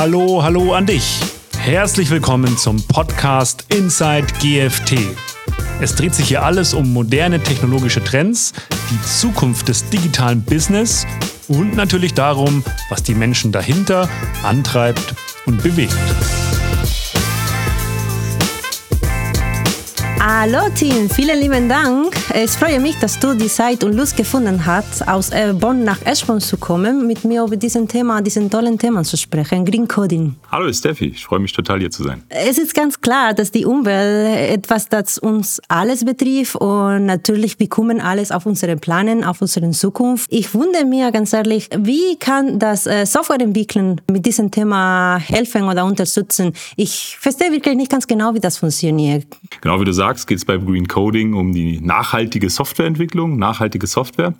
Hallo, hallo an dich. Herzlich willkommen zum Podcast Inside GFT. Es dreht sich hier alles um moderne technologische Trends, die Zukunft des digitalen Business und natürlich darum, was die Menschen dahinter antreibt und bewegt. Hallo Team, vielen lieben Dank. Ich freue mich, dass du die Zeit und Lust gefunden hast, aus äh, Bonn nach Eschborn zu kommen, mit mir über diesen Thema, diesen tollen Thema zu sprechen, Green Coding. Hallo Steffi, ich freue mich total hier zu sein. Es ist ganz klar, dass die Umwelt etwas, das uns alles betrifft und natürlich wir kommen alles auf unsere Planen, auf unsere Zukunft. Ich wundere mir ganz ehrlich, wie kann das äh, Softwareentwickeln mit diesem Thema helfen oder unterstützen? Ich verstehe wirklich nicht ganz genau, wie das funktioniert. Genau wie du sagst, geht es beim Green Coding um die nachhaltige Softwareentwicklung, nachhaltige Software.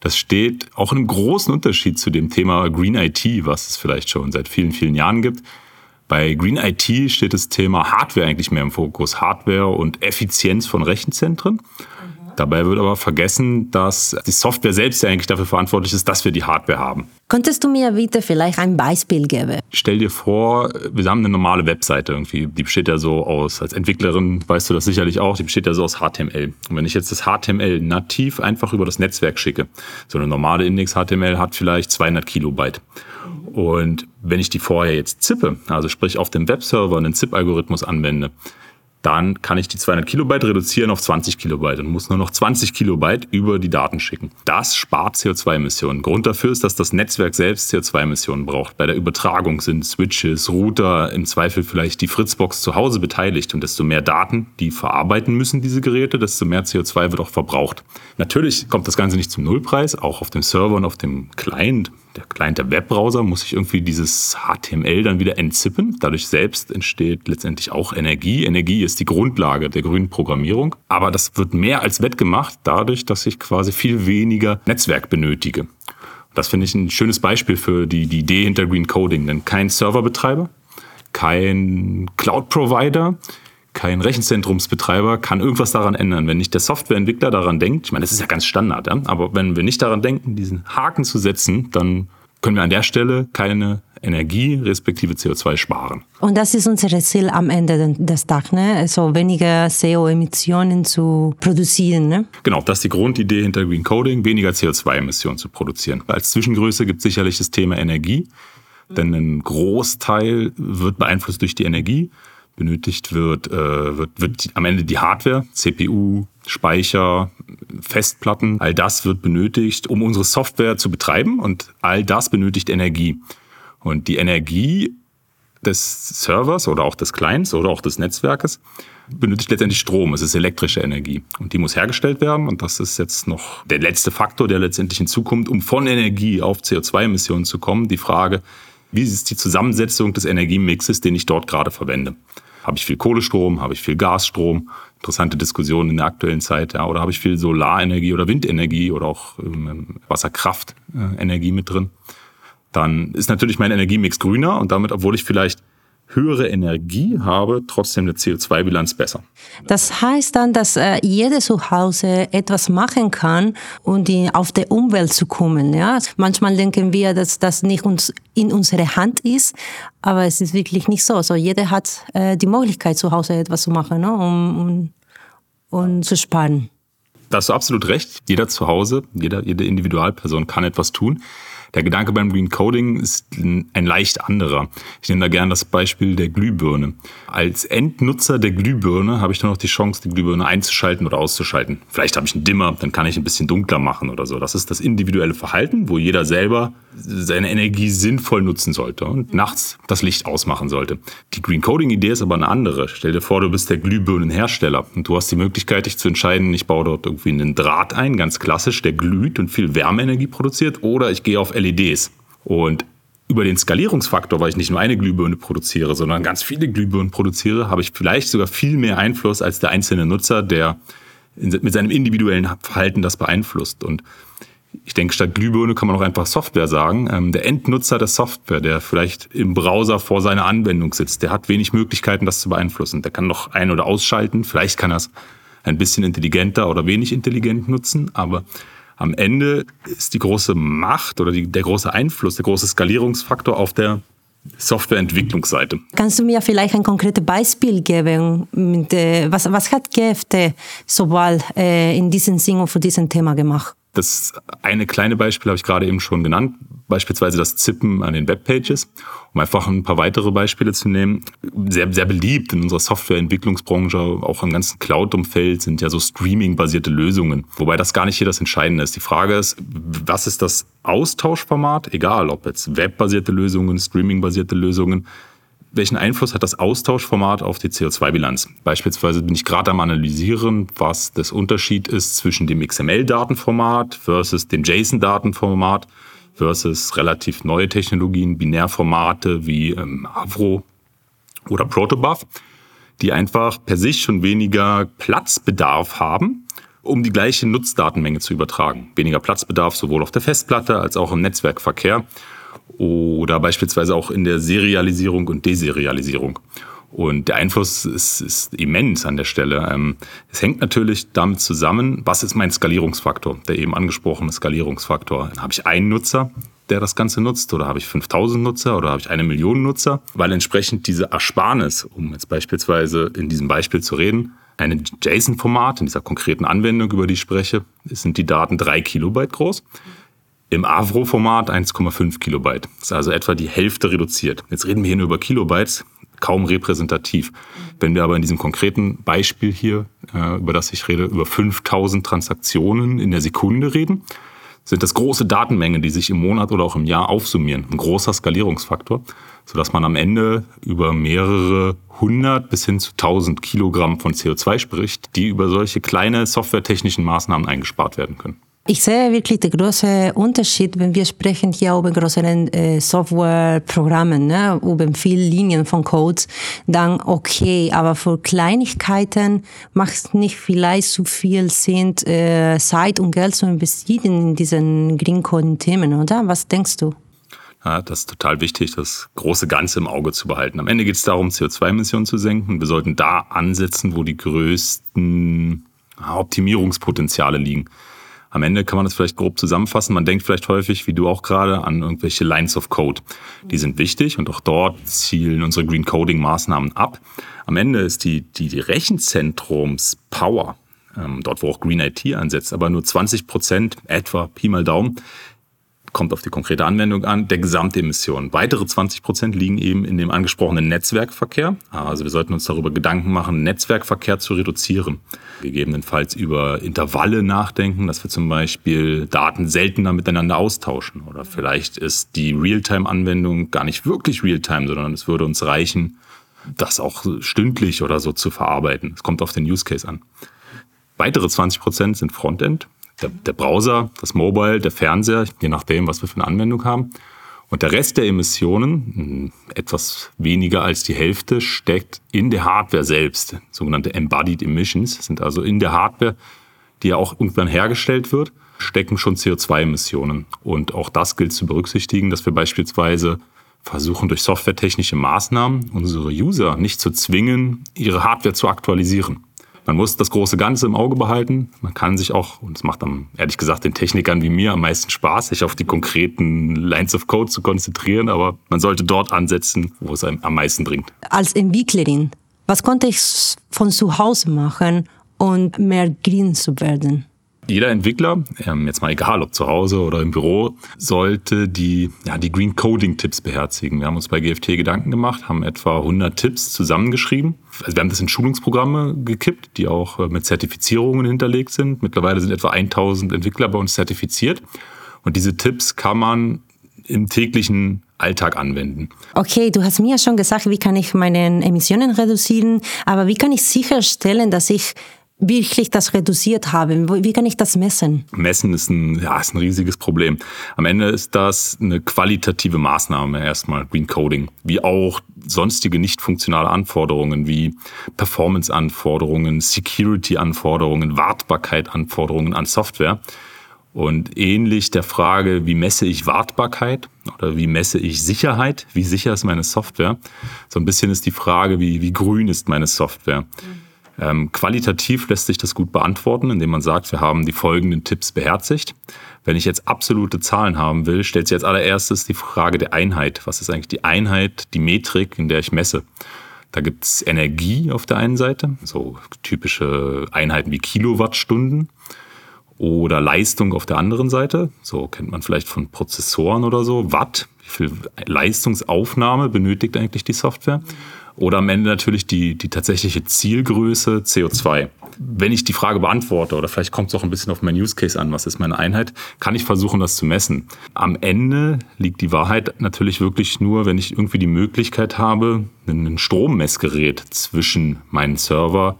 Das steht auch in einem großen Unterschied zu dem Thema Green IT, was es vielleicht schon seit vielen, vielen Jahren gibt. Bei Green IT steht das Thema Hardware eigentlich mehr im Fokus. Hardware und Effizienz von Rechenzentren. Dabei wird aber vergessen, dass die Software selbst ja eigentlich dafür verantwortlich ist, dass wir die Hardware haben. Könntest du mir bitte vielleicht ein Beispiel geben? Stell dir vor, wir haben eine normale Webseite irgendwie. Die besteht ja so aus, als Entwicklerin weißt du das sicherlich auch, die besteht ja so aus HTML. Und wenn ich jetzt das HTML nativ einfach über das Netzwerk schicke, so eine normale Index-HTML hat vielleicht 200 Kilobyte. Und wenn ich die vorher jetzt zippe, also sprich auf dem Webserver einen ZIP-Algorithmus anwende, dann kann ich die 200 Kilobyte reduzieren auf 20 Kilobyte und muss nur noch 20 Kilobyte über die Daten schicken. Das spart CO2-Emissionen. Grund dafür ist, dass das Netzwerk selbst CO2-Emissionen braucht. Bei der Übertragung sind Switches, Router, im Zweifel vielleicht die Fritzbox zu Hause beteiligt. Und desto mehr Daten die verarbeiten müssen, diese Geräte, desto mehr CO2 wird auch verbraucht. Natürlich kommt das Ganze nicht zum Nullpreis. Auch auf dem Server und auf dem Client der Client der Webbrowser muss sich irgendwie dieses HTML dann wieder entzippen. Dadurch selbst entsteht letztendlich auch Energie. Energie ist die Grundlage der grünen Programmierung. Aber das wird mehr als wettgemacht dadurch, dass ich quasi viel weniger Netzwerk benötige. Das finde ich ein schönes Beispiel für die, die Idee hinter Green Coding. Denn kein Serverbetreiber, kein Cloud-Provider, kein Rechenzentrumsbetreiber kann irgendwas daran ändern. Wenn nicht der Softwareentwickler daran denkt, ich meine, das ist ja ganz Standard, ja? aber wenn wir nicht daran denken, diesen Haken zu setzen, dann können wir an der Stelle keine Energie respektive CO2 sparen. Und das ist unser Ziel am Ende des Tages, ne? also weniger CO-Emissionen zu produzieren. Ne? Genau, das ist die Grundidee hinter Green Coding, weniger CO2-Emissionen zu produzieren. Als Zwischengröße gibt es sicherlich das Thema Energie, denn ein Großteil wird beeinflusst durch die Energie benötigt wird, äh, wird, wird am Ende die Hardware, CPU, Speicher, Festplatten, all das wird benötigt, um unsere Software zu betreiben und all das benötigt Energie. Und die Energie des Servers oder auch des Clients oder auch des Netzwerkes benötigt letztendlich Strom. Es ist elektrische Energie und die muss hergestellt werden und das ist jetzt noch der letzte Faktor, der letztendlich hinzukommt, um von Energie auf CO2-Emissionen zu kommen. Die Frage, wie ist die Zusammensetzung des Energiemixes, den ich dort gerade verwende? Habe ich viel Kohlestrom? Habe ich viel Gasstrom? Interessante Diskussion in der aktuellen Zeit. Ja. Oder habe ich viel Solarenergie oder Windenergie oder auch ähm, Wasserkraftenergie mit drin? Dann ist natürlich mein Energiemix grüner und damit, obwohl ich vielleicht höhere Energie habe, trotzdem eine CO2-Bilanz besser. Das heißt dann, dass äh, jeder zu Hause etwas machen kann, um die, auf die Umwelt zu kommen. Ja? Manchmal denken wir, dass das nicht uns in unserer Hand ist, aber es ist wirklich nicht so. Also jeder hat äh, die Möglichkeit, zu Hause etwas zu machen, ne? um, um, um zu sparen. Da hast du absolut recht. Jeder zu Hause, jeder, jede Individualperson kann etwas tun. Der Gedanke beim Green Coding ist ein leicht anderer. Ich nehme da gerne das Beispiel der Glühbirne. Als Endnutzer der Glühbirne habe ich nur noch die Chance, die Glühbirne einzuschalten oder auszuschalten. Vielleicht habe ich einen Dimmer, dann kann ich ein bisschen dunkler machen oder so. Das ist das individuelle Verhalten, wo jeder selber seine Energie sinnvoll nutzen sollte und nachts das Licht ausmachen sollte. Die Green Coding Idee ist aber eine andere. Stell dir vor, du bist der Glühbirnenhersteller und du hast die Möglichkeit, dich zu entscheiden, ich baue dort irgendwie einen Draht ein, ganz klassisch, der glüht und viel Wärmeenergie produziert, oder ich gehe auf LEDs. Und über den Skalierungsfaktor, weil ich nicht nur eine Glühbirne produziere, sondern ganz viele Glühbirnen produziere, habe ich vielleicht sogar viel mehr Einfluss als der einzelne Nutzer, der mit seinem individuellen Verhalten das beeinflusst. Und ich denke, statt Glühbirne kann man auch einfach Software sagen. Ähm, der Endnutzer der Software, der vielleicht im Browser vor seiner Anwendung sitzt, der hat wenig Möglichkeiten, das zu beeinflussen. Der kann noch ein- oder ausschalten. Vielleicht kann er es ein bisschen intelligenter oder wenig intelligent nutzen, aber am Ende ist die große Macht oder die, der große Einfluss, der große Skalierungsfaktor auf der Softwareentwicklungsseite. Kannst du mir vielleicht ein konkretes Beispiel geben? Mit, äh, was, was hat GFT Sobal äh, in diesem Sinn und für diesem Thema gemacht? Das eine kleine Beispiel habe ich gerade eben schon genannt, beispielsweise das Zippen an den Webpages. Um einfach ein paar weitere Beispiele zu nehmen, sehr, sehr beliebt in unserer Softwareentwicklungsbranche, auch im ganzen Cloud-Umfeld, sind ja so Streaming-basierte Lösungen. Wobei das gar nicht hier das Entscheidende ist. Die Frage ist, was ist das Austauschformat? Egal, ob jetzt webbasierte Lösungen, Streaming-basierte Lösungen welchen Einfluss hat das Austauschformat auf die CO2-Bilanz? Beispielsweise bin ich gerade am Analysieren, was das Unterschied ist zwischen dem XML-Datenformat versus dem JSON-Datenformat versus relativ neue Technologien, Binärformate wie ähm, Avro oder Protobuf, die einfach per sich schon weniger Platzbedarf haben, um die gleiche Nutzdatenmenge zu übertragen. Weniger Platzbedarf sowohl auf der Festplatte als auch im Netzwerkverkehr oder beispielsweise auch in der Serialisierung und Deserialisierung. Und der Einfluss ist, ist immens an der Stelle. Ähm, es hängt natürlich damit zusammen, was ist mein Skalierungsfaktor, der eben angesprochene Skalierungsfaktor. Habe ich einen Nutzer, der das Ganze nutzt, oder habe ich 5000 Nutzer, oder habe ich eine Million Nutzer? Weil entsprechend diese Ersparnis, um jetzt beispielsweise in diesem Beispiel zu reden, ein JSON-Format, in dieser konkreten Anwendung, über die ich spreche, sind die Daten drei Kilobyte groß. Im Avro-Format 1,5 Kilobyte. Das ist also etwa die Hälfte reduziert. Jetzt reden wir hier nur über Kilobytes, kaum repräsentativ. Wenn wir aber in diesem konkreten Beispiel hier, äh, über das ich rede, über 5000 Transaktionen in der Sekunde reden, sind das große Datenmengen, die sich im Monat oder auch im Jahr aufsummieren. Ein großer Skalierungsfaktor, sodass man am Ende über mehrere hundert bis hin zu 1000 Kilogramm von CO2 spricht, die über solche kleine softwaretechnischen Maßnahmen eingespart werden können. Ich sehe wirklich den großen Unterschied, wenn wir sprechen hier über größeren äh, Softwareprogrammen, ne, über viele Linien von Codes, dann okay, aber für Kleinigkeiten macht es nicht vielleicht so viel Sinn, äh, Zeit und Geld zu investieren in diesen Green Coding Themen, oder? Was denkst du? Ja, das ist total wichtig, das große Ganze im Auge zu behalten. Am Ende geht es darum, CO2-Emissionen zu senken. Wir sollten da ansetzen, wo die größten Optimierungspotenziale liegen. Am Ende kann man das vielleicht grob zusammenfassen. Man denkt vielleicht häufig, wie du auch gerade, an irgendwelche Lines of Code. Die sind wichtig und auch dort zielen unsere Green Coding Maßnahmen ab. Am Ende ist die, die, die Rechenzentrums-Power, ähm, dort wo auch Green IT ansetzt, aber nur 20 Prozent, etwa Pi mal Daumen, kommt auf die konkrete Anwendung an, der Gesamtemissionen. Weitere 20 Prozent liegen eben in dem angesprochenen Netzwerkverkehr. Also wir sollten uns darüber Gedanken machen, Netzwerkverkehr zu reduzieren. Gegebenenfalls über Intervalle nachdenken, dass wir zum Beispiel Daten seltener miteinander austauschen. Oder vielleicht ist die Realtime-Anwendung gar nicht wirklich Realtime, sondern es würde uns reichen, das auch stündlich oder so zu verarbeiten. Es kommt auf den Use Case an. Weitere 20 Prozent sind Frontend der, der Browser, das Mobile, der Fernseher, je nachdem, was wir für eine Anwendung haben. Und der Rest der Emissionen, hm, etwas weniger als die Hälfte, steckt in der Hardware selbst. Sogenannte Embodied Emissions sind also in der Hardware, die ja auch irgendwann hergestellt wird, stecken schon CO2-Emissionen. Und auch das gilt zu berücksichtigen, dass wir beispielsweise versuchen, durch softwaretechnische Maßnahmen unsere User nicht zu zwingen, ihre Hardware zu aktualisieren. Man muss das große Ganze im Auge behalten. Man kann sich auch, und es macht dann ehrlich gesagt den Technikern wie mir am meisten Spaß, sich auf die konkreten Lines of Code zu konzentrieren, aber man sollte dort ansetzen, wo es einem am meisten bringt. Als Entwicklerin, was konnte ich von zu Hause machen, um mehr green zu werden? Jeder Entwickler, ähm, jetzt mal egal ob zu Hause oder im Büro, sollte die, ja, die Green Coding Tipps beherzigen. Wir haben uns bei GFT Gedanken gemacht, haben etwa 100 Tipps zusammengeschrieben. Also wir haben das in Schulungsprogramme gekippt, die auch äh, mit Zertifizierungen hinterlegt sind. Mittlerweile sind etwa 1000 Entwickler bei uns zertifiziert. Und diese Tipps kann man im täglichen Alltag anwenden. Okay, du hast mir ja schon gesagt, wie kann ich meine Emissionen reduzieren, aber wie kann ich sicherstellen, dass ich wirklich das reduziert habe? Wie kann ich das messen? Messen ist ein, ja, ist ein riesiges Problem. Am Ende ist das eine qualitative Maßnahme erstmal, Green Coding, wie auch sonstige nicht funktionale Anforderungen wie Performance-Anforderungen, Security-Anforderungen, Wartbarkeit-Anforderungen an Software. Und ähnlich der Frage, wie messe ich Wartbarkeit oder wie messe ich Sicherheit, wie sicher ist meine Software, so ein bisschen ist die Frage, wie, wie grün ist meine Software. Ähm, qualitativ lässt sich das gut beantworten, indem man sagt, wir haben die folgenden Tipps beherzigt. Wenn ich jetzt absolute Zahlen haben will, stellt sich als allererstes die Frage der Einheit. Was ist eigentlich die Einheit, die Metrik, in der ich messe? Da gibt es Energie auf der einen Seite, so typische Einheiten wie Kilowattstunden oder Leistung auf der anderen Seite. So kennt man vielleicht von Prozessoren oder so. Watt, wie viel Leistungsaufnahme benötigt eigentlich die Software? Oder am Ende natürlich die, die tatsächliche Zielgröße CO2. Wenn ich die Frage beantworte, oder vielleicht kommt es auch ein bisschen auf mein Use Case an, was ist meine Einheit, kann ich versuchen, das zu messen. Am Ende liegt die Wahrheit natürlich wirklich nur, wenn ich irgendwie die Möglichkeit habe, ein Strommessgerät zwischen meinen Server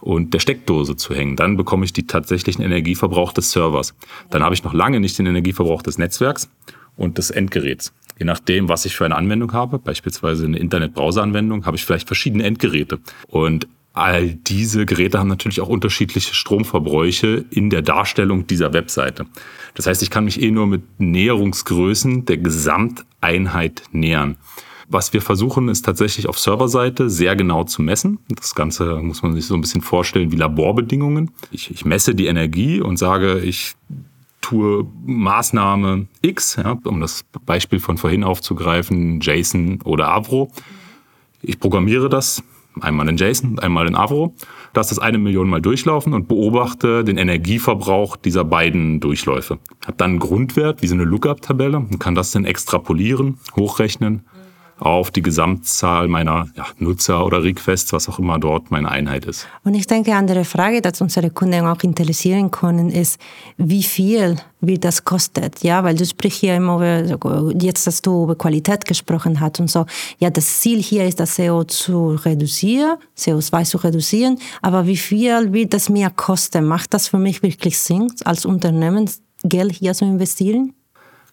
und der Steckdose zu hängen. Dann bekomme ich die tatsächlichen Energieverbrauch des Servers. Dann habe ich noch lange nicht den Energieverbrauch des Netzwerks und des Endgeräts. Je nachdem, was ich für eine Anwendung habe, beispielsweise eine Internet-Browser-Anwendung, habe ich vielleicht verschiedene Endgeräte. Und all diese Geräte haben natürlich auch unterschiedliche Stromverbräuche in der Darstellung dieser Webseite. Das heißt, ich kann mich eh nur mit Näherungsgrößen der Gesamteinheit nähern. Was wir versuchen, ist tatsächlich auf Serverseite sehr genau zu messen. Das Ganze muss man sich so ein bisschen vorstellen wie Laborbedingungen. Ich, ich messe die Energie und sage, ich tue Maßnahme X, ja, um das Beispiel von vorhin aufzugreifen, JSON oder Avro. Ich programmiere das einmal in JSON, einmal in Avro, lasse das eine Million Mal durchlaufen und beobachte den Energieverbrauch dieser beiden Durchläufe. Habe dann einen Grundwert, wie so eine Lookup-Tabelle und kann das dann extrapolieren, hochrechnen auf die Gesamtzahl meiner ja, Nutzer oder Requests, was auch immer dort meine Einheit ist. Und ich denke, eine andere Frage, die unsere Kunden auch interessieren können, ist, wie viel wird das kostet? Ja, weil du sprichst hier immer über, jetzt, dass du über Qualität gesprochen hast und so. Ja, das Ziel hier ist, das CO zu reduzieren, CO2 zu reduzieren. Aber wie viel wird das mir kosten? Macht das für mich wirklich Sinn, als Unternehmen Geld hier zu investieren?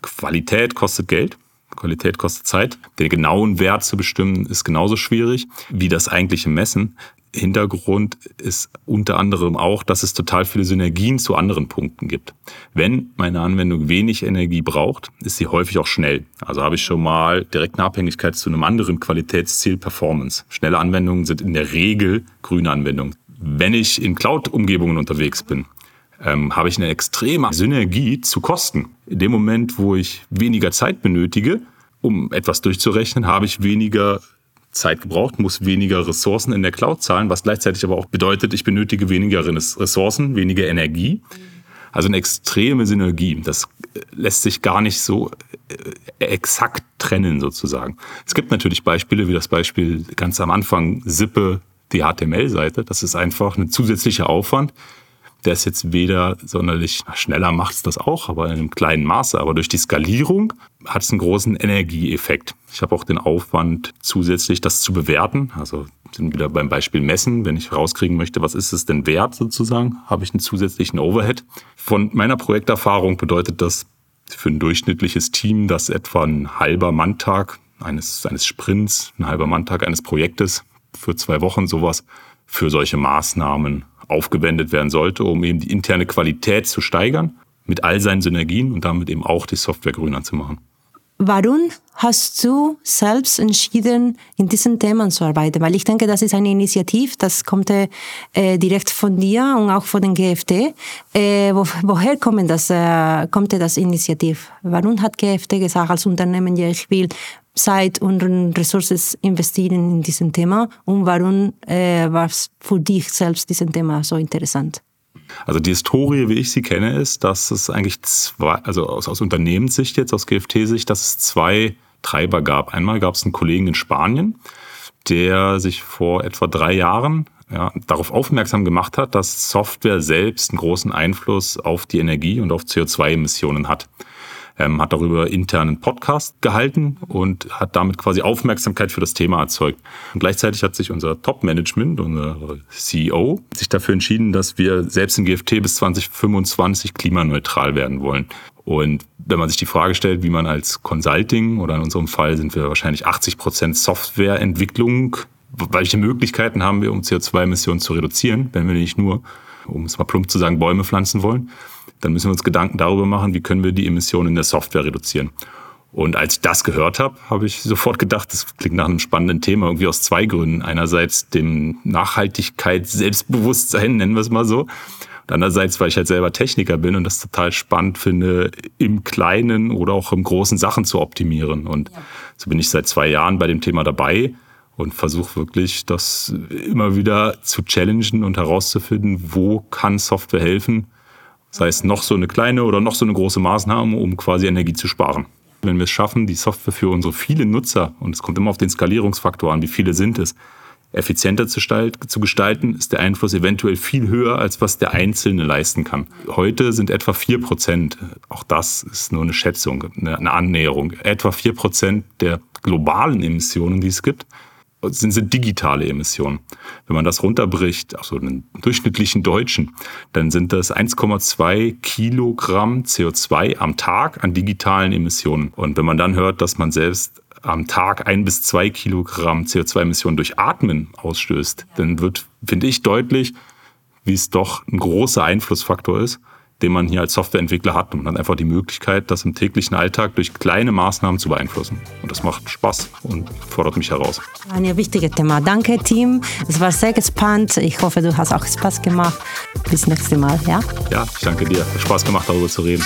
Qualität kostet Geld. Qualität kostet Zeit. Den genauen Wert zu bestimmen ist genauso schwierig wie das eigentliche Messen. Hintergrund ist unter anderem auch, dass es total viele Synergien zu anderen Punkten gibt. Wenn meine Anwendung wenig Energie braucht, ist sie häufig auch schnell. Also habe ich schon mal direkt eine Abhängigkeit zu einem anderen Qualitätsziel Performance. Schnelle Anwendungen sind in der Regel grüne Anwendungen. Wenn ich in Cloud-Umgebungen unterwegs bin, ähm, habe ich eine extreme Synergie zu Kosten. In dem Moment, wo ich weniger Zeit benötige, um etwas durchzurechnen, habe ich weniger Zeit gebraucht, muss weniger Ressourcen in der Cloud zahlen, was gleichzeitig aber auch bedeutet, ich benötige weniger Ressourcen, weniger Energie. Also eine extreme Synergie. Das äh, lässt sich gar nicht so äh, exakt trennen sozusagen. Es gibt natürlich Beispiele, wie das Beispiel ganz am Anfang Sippe, die HTML-Seite. Das ist einfach ein zusätzlicher Aufwand, der ist jetzt weder sonderlich schneller macht es das auch, aber in einem kleinen Maße. Aber durch die Skalierung hat es einen großen Energieeffekt. Ich habe auch den Aufwand, zusätzlich das zu bewerten. Also sind wieder beim Beispiel Messen. Wenn ich rauskriegen möchte, was ist es denn wert sozusagen, habe ich einen zusätzlichen Overhead. Von meiner Projekterfahrung bedeutet das für ein durchschnittliches Team, dass etwa ein halber Manntag eines, eines Sprints, ein halber Manntag eines Projektes für zwei Wochen sowas für solche Maßnahmen aufgewendet werden sollte, um eben die interne Qualität zu steigern, mit all seinen Synergien und damit eben auch die Software grüner zu machen. Warum hast du selbst entschieden, in diesen Themen zu arbeiten? Weil ich denke, das ist eine Initiative, das kommt äh, direkt von dir und auch von den GFT. Äh, wo, woher kommt das, äh, kommt das Initiativ? Warum hat GFT gesagt als Unternehmen, ja, ich will Zeit und Ressourcen investieren in diesem Thema und warum äh, war es für dich selbst dieses Thema so interessant? Also die Historie, wie ich sie kenne, ist, dass es eigentlich zwei, also aus, aus Unternehmenssicht jetzt, aus GFT-Sicht, dass es zwei Treiber gab. Einmal gab es einen Kollegen in Spanien, der sich vor etwa drei Jahren ja, darauf aufmerksam gemacht hat, dass Software selbst einen großen Einfluss auf die Energie und auf CO2-Emissionen hat ähm, hat darüber internen Podcast gehalten und hat damit quasi Aufmerksamkeit für das Thema erzeugt. Und gleichzeitig hat sich unser Top-Management, unser CEO, sich dafür entschieden, dass wir selbst in GFT bis 2025 klimaneutral werden wollen. Und wenn man sich die Frage stellt, wie man als Consulting oder in unserem Fall sind wir wahrscheinlich 80 Prozent Softwareentwicklung, welche Möglichkeiten haben wir, um CO2-Emissionen zu reduzieren, wenn wir nicht nur, um es mal plump zu sagen, Bäume pflanzen wollen, dann müssen wir uns Gedanken darüber machen, wie können wir die Emissionen in der Software reduzieren. Und als ich das gehört habe, habe ich sofort gedacht, das klingt nach einem spannenden Thema, irgendwie aus zwei Gründen. Einerseits dem Nachhaltigkeit, Selbstbewusstsein, nennen wir es mal so. Und andererseits, weil ich halt selber Techniker bin und das total spannend finde, im Kleinen oder auch im großen Sachen zu optimieren. Und ja. so bin ich seit zwei Jahren bei dem Thema dabei und versuche wirklich, das immer wieder zu challengen und herauszufinden, wo kann Software helfen, sei es noch so eine kleine oder noch so eine große Maßnahme, um quasi Energie zu sparen. Wenn wir es schaffen, die Software für unsere vielen Nutzer, und es kommt immer auf den Skalierungsfaktor an, wie viele sind es, effizienter zu, gestalten, ist der Einfluss eventuell viel höher, als was der Einzelne leisten kann. Heute sind etwa vier Prozent, auch das ist nur eine Schätzung, eine Annäherung, etwa vier Prozent der globalen Emissionen, die es gibt, sind, sind digitale Emissionen. Wenn man das runterbricht, auf so einen durchschnittlichen Deutschen, dann sind das 1,2 Kilogramm CO2 am Tag an digitalen Emissionen. Und wenn man dann hört, dass man selbst am Tag ein bis zwei Kilogramm CO2-Emissionen durch Atmen ausstößt, dann wird, finde ich, deutlich, wie es doch ein großer Einflussfaktor ist den man hier als Softwareentwickler hat. Und man hat einfach die Möglichkeit, das im täglichen Alltag durch kleine Maßnahmen zu beeinflussen. Und das macht Spaß und fordert mich heraus. Ein wichtiges Thema. Danke, Team. Es war sehr gespannt. Ich hoffe, du hast auch Spaß gemacht. Bis nächstes Mal. Ja, ja ich danke dir. Hat Spaß gemacht, darüber zu reden.